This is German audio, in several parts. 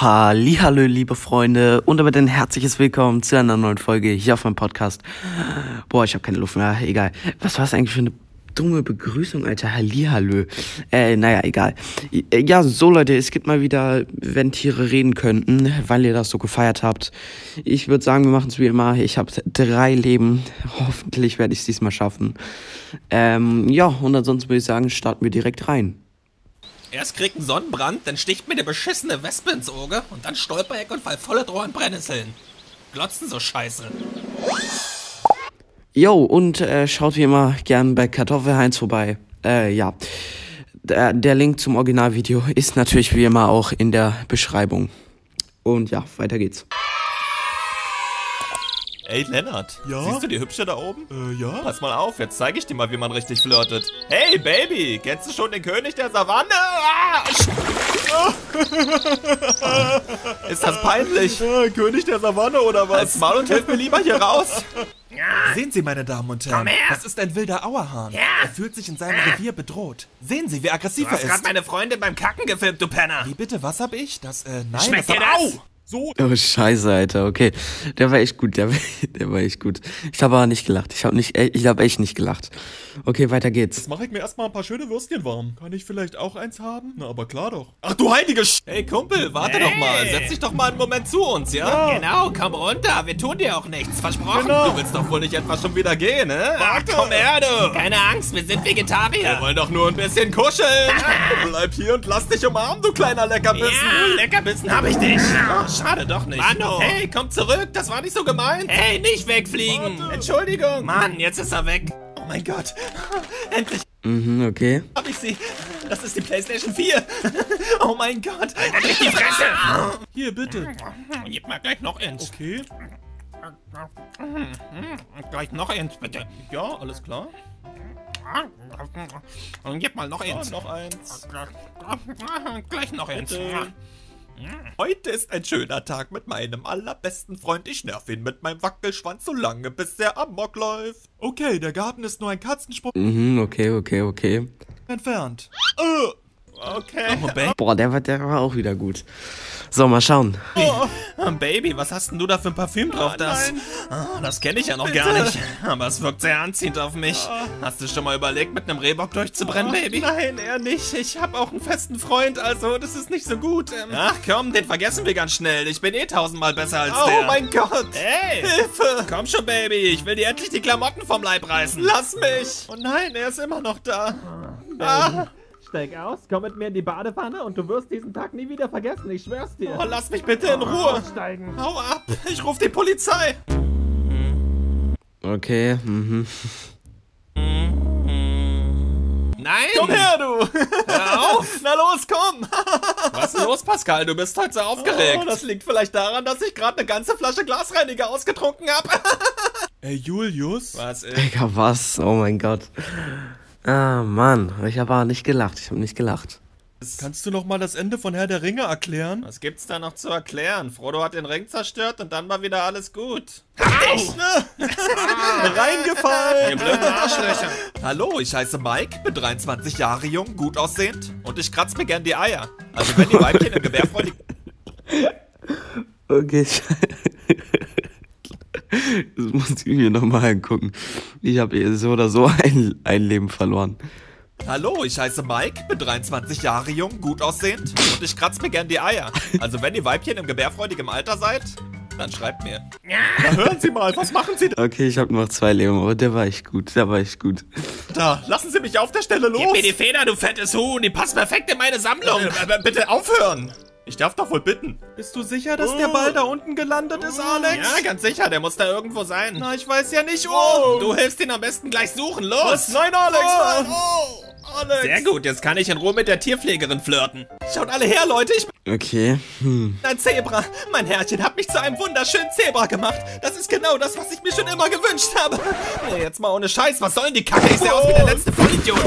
Hallo, liebe Freunde und damit ein herzliches Willkommen zu einer neuen Folge hier auf meinem Podcast. Boah, ich habe keine Luft mehr, egal. Was war das eigentlich für eine dumme Begrüßung, Alter? Hallihallo. Äh, naja, egal. Ja, so Leute, es gibt mal wieder, wenn Tiere reden könnten, weil ihr das so gefeiert habt. Ich würde sagen, wir machen es wie immer. Ich habe drei Leben. Hoffentlich werde ich es diesmal schaffen. Ähm, ja, und ansonsten würde ich sagen, starten wir direkt rein. Erst kriegt ein Sonnenbrand, dann sticht mir der beschissene Wespe ins Auge und dann stolper ich und fall volle Droh in Brennnesseln. Glotzen so scheiße. Jo, und äh, schaut wie immer gern bei Kartoffelheinz vorbei. Äh, ja. Der, der Link zum Originalvideo ist natürlich wie immer auch in der Beschreibung. Und ja, weiter geht's. Ey, Lennart. Ja? Siehst du die Hübsche da oben? Äh, ja? Pass mal auf, jetzt zeige ich dir mal, wie man richtig flirtet. Hey, Baby, kennst du schon den König der Savanne? Ah, sch- Ist das peinlich? Äh, König der Savanne oder was? Als Maul und hilf mir lieber hier raus. Sehen Sie, meine Damen und Herren, Komm her. das ist ein wilder Auerhahn. Ja. Er fühlt sich in seinem Revier bedroht. Sehen Sie, wie aggressiv Du hast er gerade ist. meine Freundin beim Kacken gefilmt, du Penner. Wie bitte, was hab ich? Das, äh, nein, Schmeckt das dir das? Au! So, Oh, scheiße, Alter. Okay. Der war echt gut. Der, war- der war echt gut. Ich habe aber nicht gelacht. Ich habe nicht, ich habe echt nicht gelacht. Okay, weiter geht's. jetzt mache ich mir erstmal ein paar schöne Würstchen warm. Kann ich vielleicht auch eins haben? Na, aber klar doch. Ach du heilige Sch... Hey Kumpel, warte Hey. doch mal. Setz dich doch mal einen Moment zu uns, ja? Genau, komm runter, wir tun dir auch nichts, versprochen. Genau. Du willst doch wohl nicht etwa schon wieder gehen, ne? Ach, komm her, du. Keine Angst, wir sind Wir Vegetarier. wollen doch nur ein bisschen kuscheln. Bleib hier und lass dich umarmen, du kleiner Leckerbissen. Ja, Leckerbissen hab ich dich. Ach, schade doch nicht. Mano. Hey, komm zurück, das war nicht so gemeint. Hey, nicht wegfliegen. Entschuldigung. Mann, jetzt ist er weg. Oh mein Gott. Endlich Mhm, okay. hab ich sie. Das ist die PlayStation 4. Oh mein Gott. Halt die Fresse. Hier, bitte. Gib mal gleich noch eins. Okay. Gleich noch eins, bitte. Ja, alles klar. Und gib mal noch eins. noch eins. Gleich noch eins. Bitte. Heute ist ein schöner Tag mit meinem allerbesten Freund. Ich nerv ihn mit meinem Wackelschwanz so lange, bis er amok läuft. Okay, der Garten ist nur ein Katzensprung Mhm, okay, okay, okay. entfernt. Äh, Okay. Oh, Baby. Boah, der war, der war auch wieder gut. So, mal schauen. Oh, Baby, was hast denn du da für ein Parfüm drauf? Das, Ah, das kenne ich ja noch gar nicht. Aber es wirkt sehr anziehend auf mich. Hast du schon mal überlegt, mit einem Rehbock durchzubrennen, Baby? Nein, eher nicht. Ich habe auch einen festen Freund, also das ist nicht so gut. Ähm. Ach komm, den vergessen wir ganz schnell. Ich bin eh tausendmal besser als der. Oh mein Gott. Hey, Hilfe. komm schon, Baby. Ich will dir endlich die Klamotten vom Leib reißen. Lass mich. Oh nein, er ist immer noch da. Ah, Steig aus, komm mit mir in die Badewanne und du wirst diesen Tag nie wieder vergessen, ich schwör's dir. oh, lass mich bitte in Ruhe. Aussteigen. Hau ab. Ich rufe die Polizei. Okay, mhm. Nein. Komm her, du. Hör auf. Na los, komm. Was ist los, Pascal? Du bist heute so aufgeregt. Oh, das liegt vielleicht daran, dass ich gerade eine ganze Flasche Glasreiniger ausgetrunken habe. Ey, Julius? Was ist? Digga, was? Oh mein Gott. Ah, Mann. Ich habe aber nicht gelacht. Ich habe nicht gelacht. Kannst du noch mal das Ende von Herr der Ringe erklären? Was gibt's da noch zu erklären? Frodo hat den Ring zerstört und dann war wieder alles gut. Reingefallen! Ihr blöden Arschlöcher. Hallo, ich heiße Mike, bin 23 Jahre jung, gut aussehend und ich kratz mir gern die Eier. Also wenn die Weibchen im Gebärfreudig... Okay. Das muss ich mir nochmal angucken. Ich habe so oder so ein, ein Leben verloren. Hallo, ich heiße Mike, bin 23 Jahre jung, gut aussehend und ich kratz mir gern die Eier. Also wenn ihr Weibchen im gebärfreudigem Alter seid, dann schreibt mir. Na, hören Sie mal, was machen Sie Okay, ich habe noch zwei Leben, aber der war echt gut. Der war echt gut. da? Lassen Sie mich auf der Stelle los. Gib mir die Feder, du fettes Huhn. Die passt perfekt in meine Sammlung. Äh, äh, bitte aufhören. Ich darf doch wohl bitten. Bist du sicher, dass der Ball da unten gelandet ist, Alex? Ja, ganz sicher, der muss da irgendwo sein. Na, ich weiß ja nicht. Oh! Du hilfst ihn am besten gleich suchen. Los. Was? Nein, Alex, nein. Oh, Alex. Sehr gut, jetzt kann ich in Ruhe mit der Tierpflegerin flirten. Schaut alle her, Leute, ich bin Okay. Hm. ein Zebra. Mein Herrchen hat mich zu einem wunderschönen Zebra gemacht. Das ist genau das, was ich mir schon immer gewünscht habe. Nee, jetzt mal ohne Scheiß, was soll denn die Kacke? Ich sehe aus wie der letzte Vollidiot.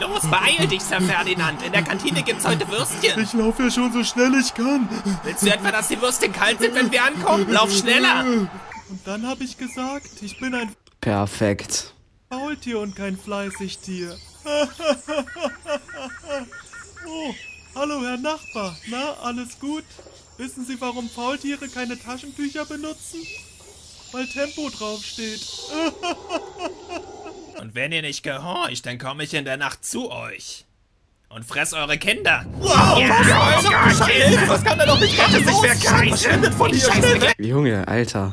Los, beeil dich, Sir Ferdinand. In der Kantine gibt's heute Würstchen. Ich laufe ja schon so schnell ich kann. Willst du etwa, dass die Würstchen kalt sind, wenn wir ankommen? Lauf schneller. Und dann habe ich gesagt, ich bin ein Perfekt. Faultier und kein Fleißigtier. oh, Hallo, Herr Nachbar. Na, alles gut? Wissen Sie, warum Faultiere keine Taschentücher benutzen? Weil Tempo draufsteht. Und wenn ihr nicht gehorcht, dann komme ich in der Nacht zu euch. Und fress eure Kinder. Wow, was, Was kann da doch nicht machen? Ich wär Scheiße. von weg Junge, Alter.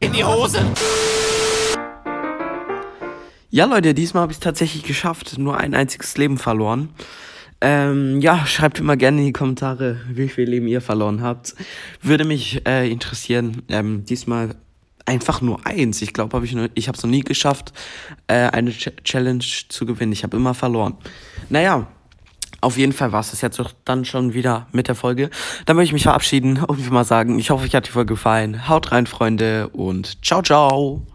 in die Hose. Ja, Leute, diesmal habe ich es tatsächlich geschafft. Nur ein einziges Leben verloren. Ähm, ja, schreibt immer gerne in die Kommentare, wie viel Leben ihr verloren habt. Würde mich äh, interessieren. Ähm, diesmal einfach nur eins. Ich glaube, hab ich, nur- ich habe es noch nie geschafft, äh, eine Ch Challenge zu gewinnen. Ich habe immer verloren. Naja, auf jeden Fall war es das jetzt doch dann schon wieder mit der Folge. Dann möchte ich mich verabschieden und wie mal sagen, ich hoffe, euch hat die Folge gefallen. Haut rein, Freunde, und ciao, ciao.